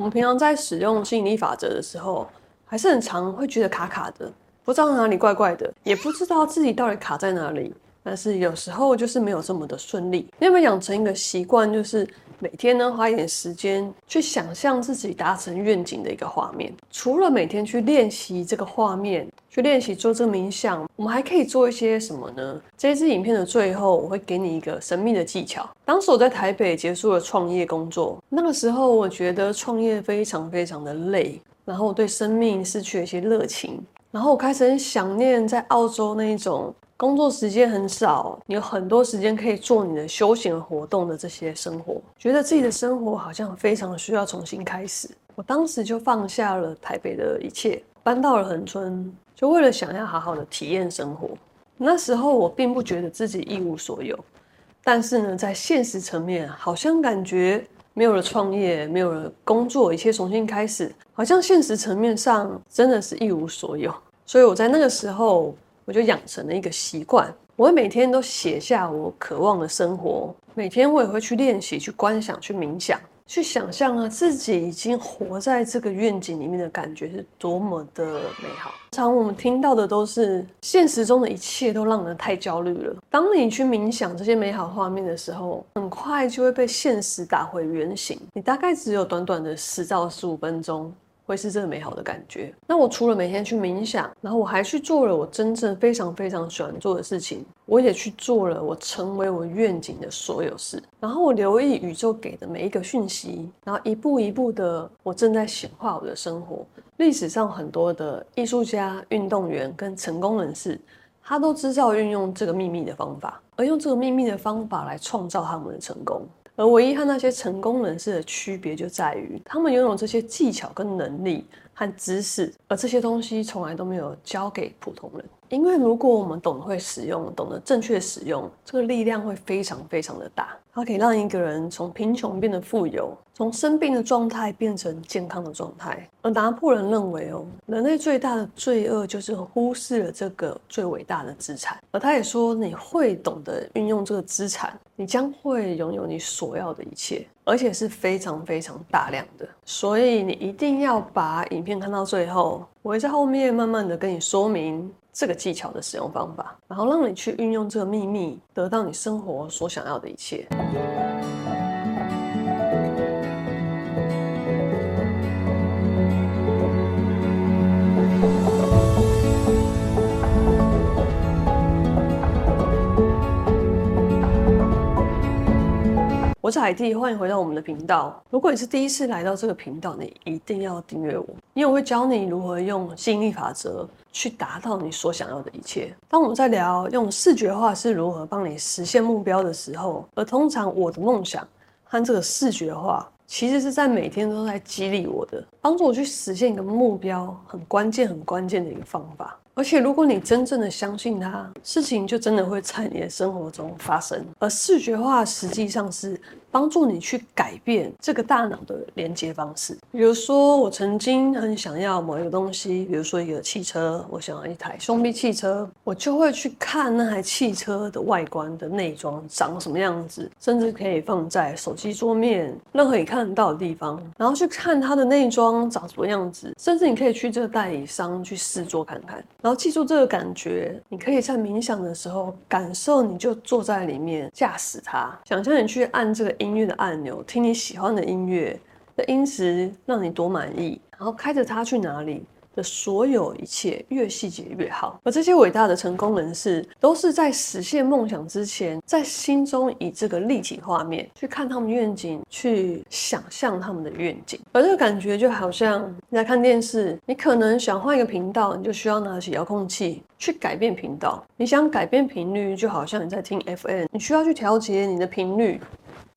我们平常在使用吸引力法则的时候，还是很常会觉得卡卡的，不知道哪里怪怪的，也不知道自己到底卡在哪里。但是有时候就是没有这么的顺利。你有没有养成一个习惯，就是每天呢花一点时间去想象自己达成愿景的一个画面？除了每天去练习这个画面，去练习做这个冥想，我们还可以做一些什么呢？这支影片的最后，我会给你一个神秘的技巧。当时我在台北结束了创业工作，那个时候我觉得创业非常非常的累，然后我对生命失去了一些热情，然后我开始很想念在澳洲那一种。工作时间很少，你有很多时间可以做你的休闲活动的这些生活，觉得自己的生活好像非常需要重新开始。我当时就放下了台北的一切，搬到了恒春，就为了想要好好的体验生活。那时候我并不觉得自己一无所有，但是呢，在现实层面，好像感觉没有了创业，没有了工作，一切重新开始，好像现实层面上真的是一无所有。所以我在那个时候。我就养成了一个习惯，我会每天都写下我渴望的生活。每天我也会去练习、去观想、去冥想、去想象啊，自己已经活在这个愿景里面的感觉是多么的美好。常我们听到的都是现实中的一切都让人太焦虑了。当你去冥想这些美好画面的时候，很快就会被现实打回原形。你大概只有短短的十到十五分钟。会是这个美好的感觉。那我除了每天去冥想，然后我还去做了我真正非常非常喜欢做的事情。我也去做了我成为我愿景的所有事。然后我留意宇宙给的每一个讯息，然后一步一步的，我正在显化我的生活。历史上很多的艺术家、运动员跟成功人士，他都知道运用这个秘密的方法，而用这个秘密的方法来创造他们的成功。而唯一和那些成功人士的区别就在于，他们拥有这些技巧跟能力和知识，而这些东西从来都没有教给普通人。因为如果我们懂得会使用，懂得正确使用，这个力量会非常非常的大。它可以让一个人从贫穷变得富有，从生病的状态变成健康的状态。而拿破仑认为，哦，人类最大的罪恶就是忽视了这个最伟大的资产。而他也说，你会懂得运用这个资产，你将会拥有你所要的一切，而且是非常非常大量的。所以你一定要把影片看到最后，我会在后面慢慢的跟你说明。这个技巧的使用方法，然后让你去运用这个秘密，得到你生活所想要的一切。我是海蒂，欢迎回到我们的频道。如果你是第一次来到这个频道，你一定要订阅我，因为我会教你如何用吸引力法则去达到你所想要的一切。当我们在聊用视觉化是如何帮你实现目标的时候，而通常我的梦想和这个视觉化，其实是在每天都在激励我的，帮助我去实现一个目标，很关键、很关键的一个方法。而且，如果你真正的相信它，事情就真的会在你的生活中发生。而视觉化实际上是帮助你去改变这个大脑的连接方式。比如说，我曾经很想要某一个东西，比如说一个汽车，我想要一台兄弟汽车，我就会去看那台汽车的外观的内装长什么样子，甚至可以放在手机桌面任何你看得到的地方，然后去看它的内装长什么样子，甚至你可以去这个代理商去试坐看看。然后记住这个感觉，你可以在冥想的时候感受，你就坐在里面驾驶它，想象你去按这个音乐的按钮，听你喜欢的音乐，的音质让你多满意，然后开着它去哪里。的所有一切越细节越好，而这些伟大的成功人士都是在实现梦想之前，在心中以这个立体画面去看他们愿景，去想象他们的愿景。而这个感觉就好像你在看电视，你可能想换一个频道，你就需要拿起遥控器去改变频道。你想改变频率，就好像你在听 FM，你需要去调节你的频率，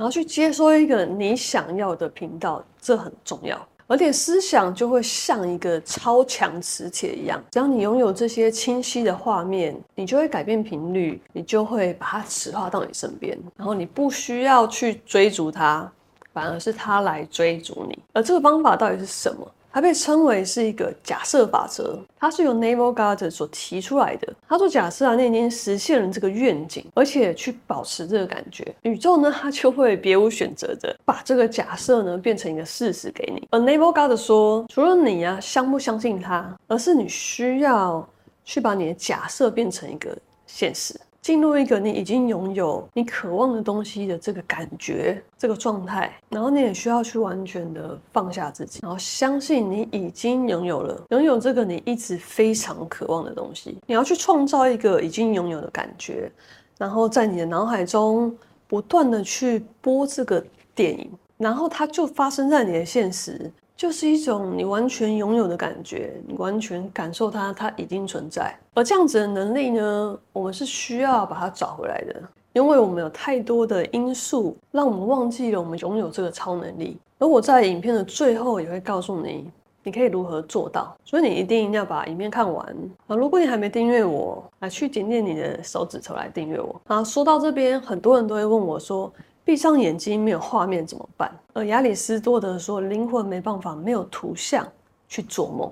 然后去接收一个你想要的频道，这很重要。而且思想就会像一个超强磁铁一样，只要你拥有这些清晰的画面，你就会改变频率，你就会把它磁化到你身边，然后你不需要去追逐它，反而是它来追逐你。而这个方法到底是什么？它被称为是一个假设法则，它是由 Neville Goddard 所提出来的。他说，假设啊，你已经实现了这个愿景，而且去保持这个感觉，宇宙呢，它就会别无选择的把这个假设呢变成一个事实给你。而 Neville Goddard 说，除了你啊相不相信它，而是你需要去把你的假设变成一个现实。进入一个你已经拥有你渴望的东西的这个感觉，这个状态，然后你也需要去完全的放下自己，然后相信你已经拥有了，拥有这个你一直非常渴望的东西。你要去创造一个已经拥有的感觉，然后在你的脑海中不断的去播这个电影，然后它就发生在你的现实。就是一种你完全拥有的感觉，你完全感受它，它已经存在。而这样子的能力呢，我们是需要把它找回来的，因为我们有太多的因素让我们忘记了我们拥有这个超能力。而我在影片的最后也会告诉你，你可以如何做到。所以你一定要把影片看完啊！如果你还没订阅我，来去点点你的手指头来订阅我啊！说到这边，很多人都会问我说。闭上眼睛没有画面怎么办？而亚里斯多德说，灵魂没办法没有图像去做梦，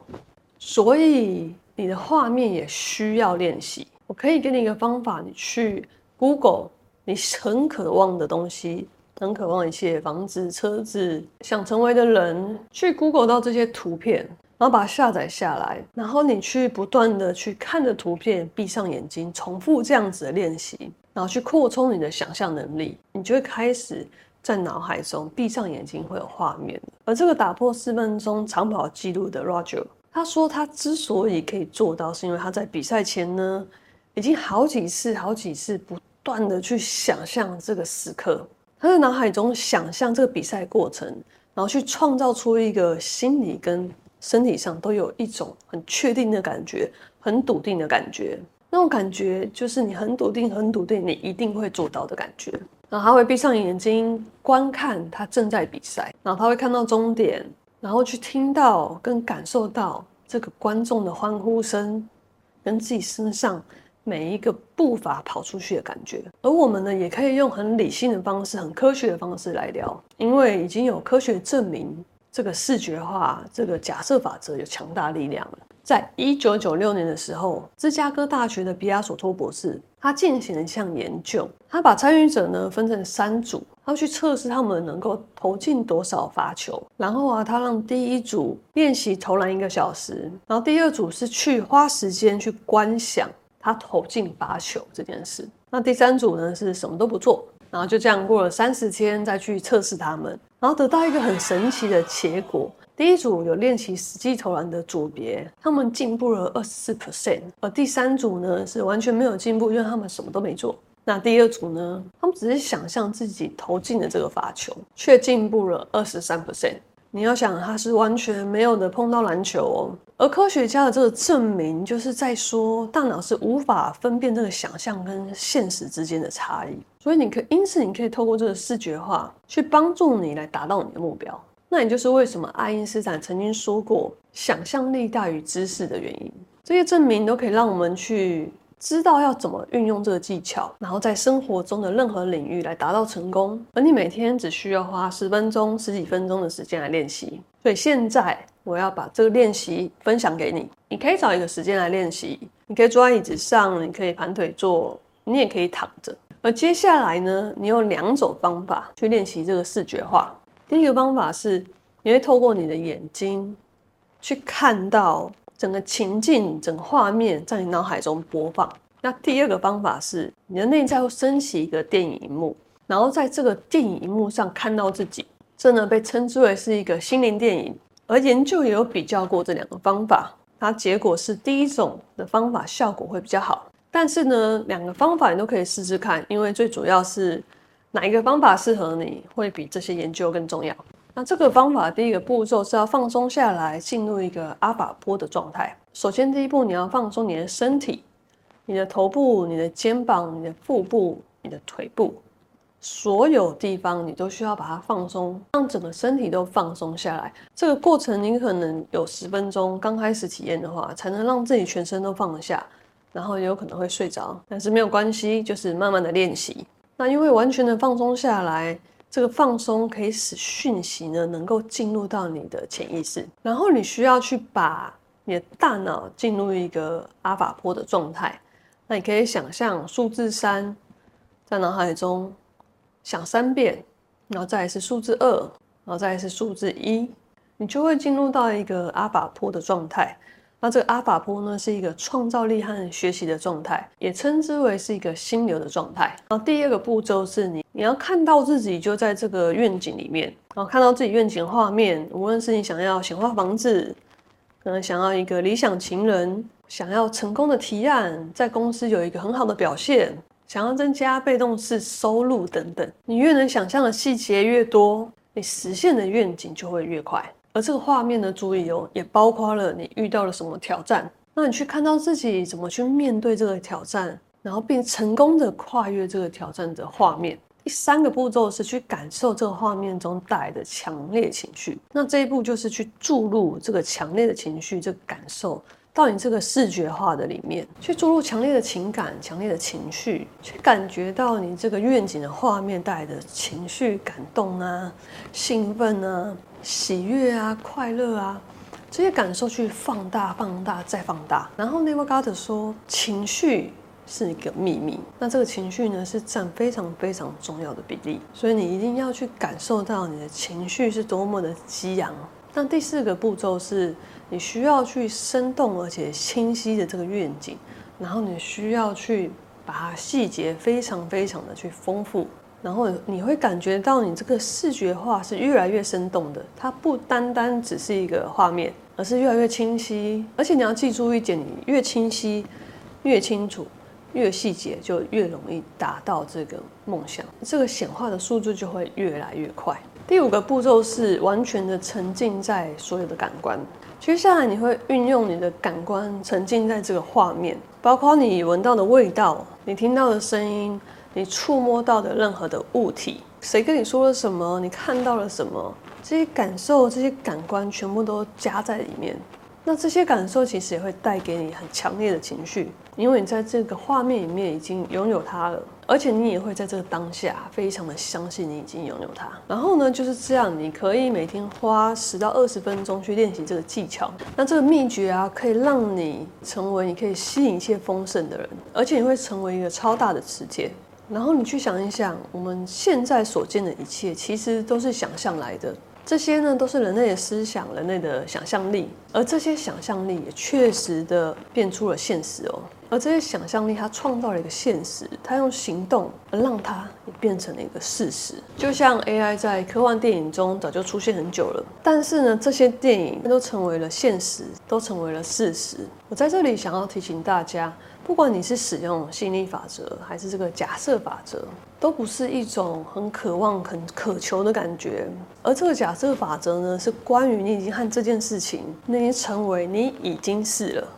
所以你的画面也需要练习。我可以给你一个方法，你去 Google 你很渴望的东西，很渴望一切房子、车子，想成为的人，去 Google 到这些图片，然后把它下载下来，然后你去不断的去看着图片，闭上眼睛，重复这样子的练习。然后去扩充你的想象能力，你就会开始在脑海中闭上眼睛会有画面。而这个打破四分钟长跑纪录的 Roger，他说他之所以可以做到，是因为他在比赛前呢，已经好几次、好几次不断的去想象这个时刻，他在脑海中想象这个比赛过程，然后去创造出一个心理跟身体上都有一种很确定的感觉，很笃定的感觉。那种感觉就是你很笃定、很笃定，你一定会做到的感觉。然后他会闭上眼睛观看他正在比赛，然后他会看到终点，然后去听到跟感受到这个观众的欢呼声，跟自己身上每一个步伐跑出去的感觉。而我们呢，也可以用很理性的方式、很科学的方式来聊，因为已经有科学证明这个视觉化、这个假设法则有强大力量了。在一九九六年的时候，芝加哥大学的比亚索托博士，他进行了一项研究，他把参与者呢分成三组，他去测试他们能够投进多少罚球。然后啊，他让第一组练习投篮一个小时，然后第二组是去花时间去观想他投进罚球这件事。那第三组呢是什么都不做，然后就这样过了三十天再去测试他们，然后得到一个很神奇的结果。第一组有练习实际投篮的组别，他们进步了二十四 percent，而第三组呢是完全没有进步，因为他们什么都没做。那第二组呢，他们只是想象自己投进了这个罚球，却进步了二十三 percent。你要想，他是完全没有的碰到篮球哦。而科学家的这个证明，就是在说大脑是无法分辨这个想象跟现实之间的差异。所以你可以，因此你可以透过这个视觉化去帮助你来达到你的目标。那也就是为什么爱因斯坦曾经说过“想象力大于知识”的原因。这些证明都可以让我们去知道要怎么运用这个技巧，然后在生活中的任何领域来达到成功。而你每天只需要花十分钟、十几分钟的时间来练习。所以现在我要把这个练习分享给你。你可以找一个时间来练习，你可以坐在椅子上，你可以盘腿坐，你也可以躺着。而接下来呢，你有两种方法去练习这个视觉化。第一个方法是，你会透过你的眼睛去看到整个情境、整个画面在你脑海中播放。那第二个方法是，你的内在会升起一个电影荧幕，然后在这个电影荧幕上看到自己，这呢被称之为是一个心灵电影。而研究也有比较过这两个方法，它结果是第一种的方法效果会比较好。但是呢，两个方法你都可以试试看，因为最主要是。哪一个方法适合你，会比这些研究更重要。那这个方法第一个步骤是要放松下来，进入一个阿法波的状态。首先，第一步你要放松你的身体，你的头部、你的肩膀、你的腹部、你的腿部，所有地方你都需要把它放松，让整个身体都放松下来。这个过程你可能有十分钟，刚开始体验的话，才能让自己全身都放得下，然后也有可能会睡着，但是没有关系，就是慢慢的练习。那因为完全的放松下来，这个放松可以使讯息呢能够进入到你的潜意识，然后你需要去把你的大脑进入一个阿法波的状态。那你可以想象数字三在脑海中想三遍，然后再来是数字二，然后再来是数字一，你就会进入到一个阿法波的状态。那这个阿法波呢，是一个创造力和学习的状态，也称之为是一个心流的状态。然后第二个步骤是你，你要看到自己就在这个愿景里面，然后看到自己愿景画面，无论是你想要显化房子，可能想要一个理想情人，想要成功的提案，在公司有一个很好的表现，想要增加被动式收入等等，你越能想象的细节越多，你实现的愿景就会越快。而这个画面的，注意哦，也包括了你遇到了什么挑战，那你去看到自己怎么去面对这个挑战，然后并成功的跨越这个挑战的画面。第三个步骤是去感受这个画面中带来的强烈情绪，那这一步就是去注入这个强烈的情绪，这个感受。到你这个视觉化的里面去注入强烈的情感、强烈的情绪，去感觉到你这个愿景的画面带来的情绪、感动啊、兴奋啊、喜悦啊、快乐啊，这些感受去放大、放大再放大。然后 Neve g a r d 说，情绪是一个秘密，那这个情绪呢是占非常非常重要的比例，所以你一定要去感受到你的情绪是多么的激昂。那第四个步骤是。你需要去生动而且清晰的这个愿景，然后你需要去把它细节非常非常的去丰富，然后你会感觉到你这个视觉化是越来越生动的，它不单单只是一个画面，而是越来越清晰。而且你要记住一点，你越清晰、越清楚、越细节，就越容易达到这个梦想，这个显化的速度就会越来越快。第五个步骤是完全的沉浸在所有的感官。接下来你会运用你的感官沉浸在这个画面，包括你闻到的味道、你听到的声音、你触摸到的任何的物体，谁跟你说了什么，你看到了什么，这些感受、这些感官全部都加在里面。那这些感受其实也会带给你很强烈的情绪，因为你在这个画面里面已经拥有它了，而且你也会在这个当下非常的相信你已经拥有它。然后呢，就是这样，你可以每天花十到二十分钟去练习这个技巧。那这个秘诀啊，可以让你成为你可以吸引一切丰盛的人，而且你会成为一个超大的磁铁。然后你去想一想，我们现在所见的一切，其实都是想象来的。这些呢，都是人类的思想，人类的想象力，而这些想象力也确实的变出了现实哦。而这些想象力，它创造了一个现实，它用行动而让它也变成了一个事实。就像 AI 在科幻电影中早就出现很久了，但是呢，这些电影都成为了现实，都成为了事实。我在这里想要提醒大家。不管你是使用吸引力法则，还是这个假设法则，都不是一种很渴望、很渴求的感觉。而这个假设法则呢，是关于你已经和这件事情，你已经成为，你已经是了，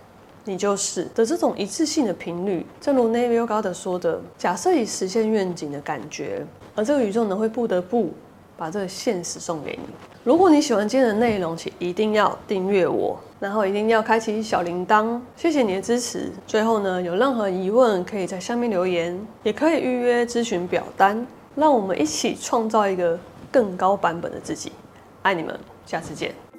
你就是的这种一致性的频率。正如 neviogada 说的，假设已实现愿景的感觉，而这个宇宙呢，会不得不把这个现实送给你。如果你喜欢今天的内容，请一定要订阅我，然后一定要开启小铃铛。谢谢你的支持。最后呢，有任何疑问可以在下面留言，也可以预约咨询表单。让我们一起创造一个更高版本的自己。爱你们，下次见。